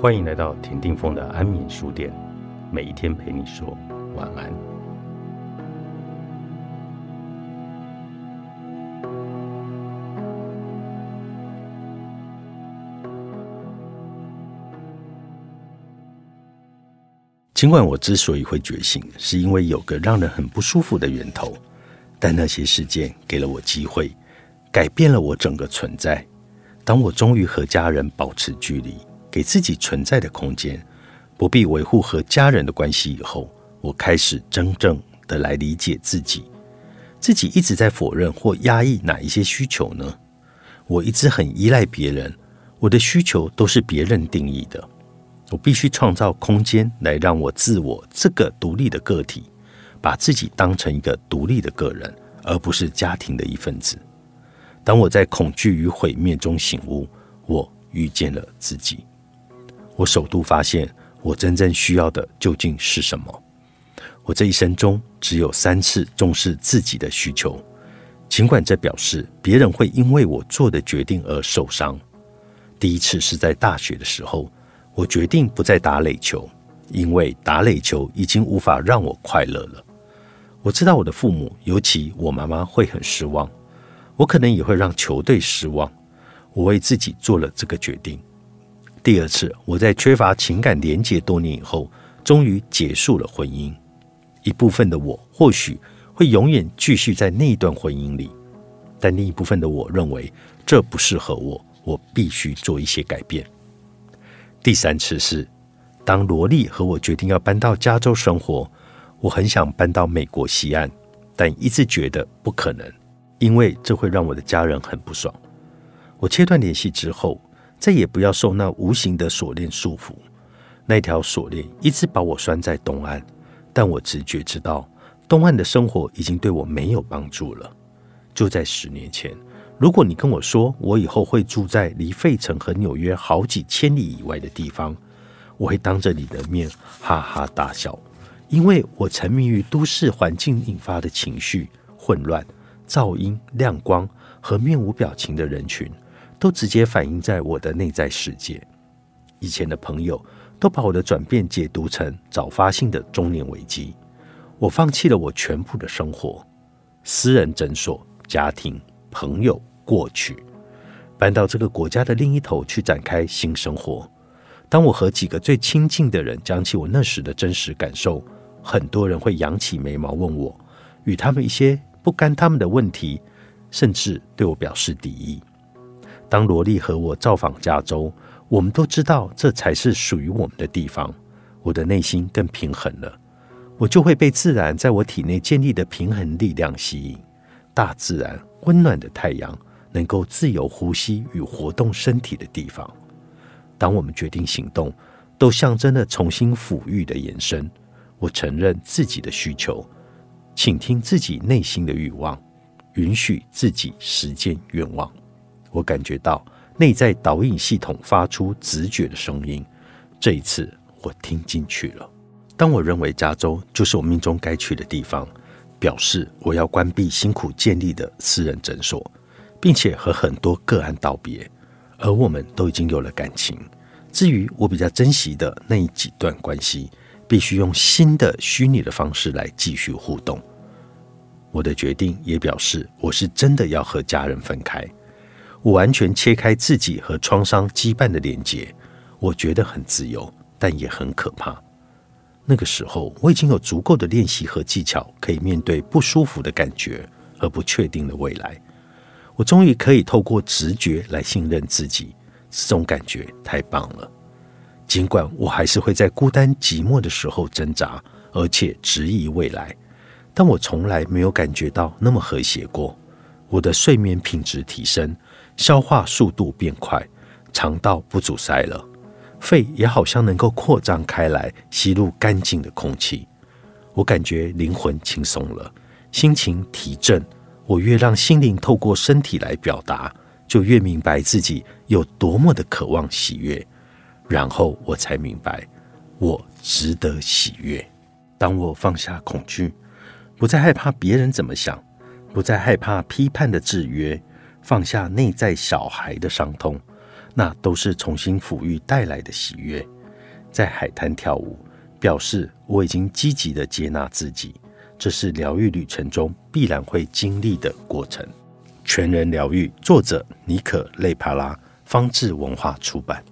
欢迎来到田定峰的安眠书店，每一天陪你说晚安。尽管我之所以会觉醒，是因为有个让人很不舒服的源头，但那些事件给了我机会，改变了我整个存在。当我终于和家人保持距离。给自己存在的空间，不必维护和家人的关系。以后，我开始真正的来理解自己。自己一直在否认或压抑哪一些需求呢？我一直很依赖别人，我的需求都是别人定义的。我必须创造空间来让我自我这个独立的个体，把自己当成一个独立的个人，而不是家庭的一份子。当我在恐惧与毁灭中醒悟，我遇见了自己。我首度发现，我真正需要的究竟是什么？我这一生中只有三次重视自己的需求，尽管这表示别人会因为我做的决定而受伤。第一次是在大学的时候，我决定不再打垒球，因为打垒球已经无法让我快乐了。我知道我的父母，尤其我妈妈会很失望，我可能也会让球队失望。我为自己做了这个决定。第二次，我在缺乏情感连结多年以后，终于结束了婚姻。一部分的我或许会永远继续在那一段婚姻里，但另一部分的我认为这不适合我，我必须做一些改变。第三次是，当罗莉和我决定要搬到加州生活，我很想搬到美国西岸，但一直觉得不可能，因为这会让我的家人很不爽。我切断联系之后。再也不要受那无形的锁链束缚，那条锁链一直把我拴在东岸，但我直觉知道，东岸的生活已经对我没有帮助了。就在十年前，如果你跟我说我以后会住在离费城和纽约好几千里以外的地方，我会当着你的面哈哈大笑，因为我沉迷于都市环境引发的情绪混乱、噪音、亮光和面无表情的人群。都直接反映在我的内在世界。以前的朋友都把我的转变解读成早发性的中年危机。我放弃了我全部的生活、私人诊所、家庭、朋友、过去，搬到这个国家的另一头去展开新生活。当我和几个最亲近的人讲起我那时的真实感受，很多人会扬起眉毛问我，与他们一些不干他们的问题，甚至对我表示敌意。当罗莉和我造访加州，我们都知道这才是属于我们的地方。我的内心更平衡了，我就会被自然在我体内建立的平衡力量吸引。大自然、温暖的太阳，能够自由呼吸与活动身体的地方。当我们决定行动，都象征了重新抚育的延伸。我承认自己的需求，倾听自己内心的欲望，允许自己实践愿望。我感觉到内在导引系统发出直觉的声音，这一次我听进去了。当我认为加州就是我命中该去的地方，表示我要关闭辛苦建立的私人诊所，并且和很多个案道别，而我们都已经有了感情。至于我比较珍惜的那一几段关系，必须用新的虚拟的方式来继续互动。我的决定也表示，我是真的要和家人分开。我完全切开自己和创伤羁绊的连接，我觉得很自由，但也很可怕。那个时候，我已经有足够的练习和技巧，可以面对不舒服的感觉和不确定的未来。我终于可以透过直觉来信任自己，这种感觉太棒了。尽管我还是会在孤单寂寞的时候挣扎，而且质疑未来，但我从来没有感觉到那么和谐过。我的睡眠品质提升。消化速度变快，肠道不阻塞了，肺也好像能够扩张开来，吸入干净的空气。我感觉灵魂轻松了，心情提振。我越让心灵透过身体来表达，就越明白自己有多么的渴望喜悦。然后我才明白，我值得喜悦。当我放下恐惧，不再害怕别人怎么想，不再害怕批判的制约。放下内在小孩的伤痛，那都是重新抚育带来的喜悦。在海滩跳舞，表示我已经积极的接纳自己，这是疗愈旅程中必然会经历的过程。全人疗愈，作者尼可·累帕拉，方志文化出版。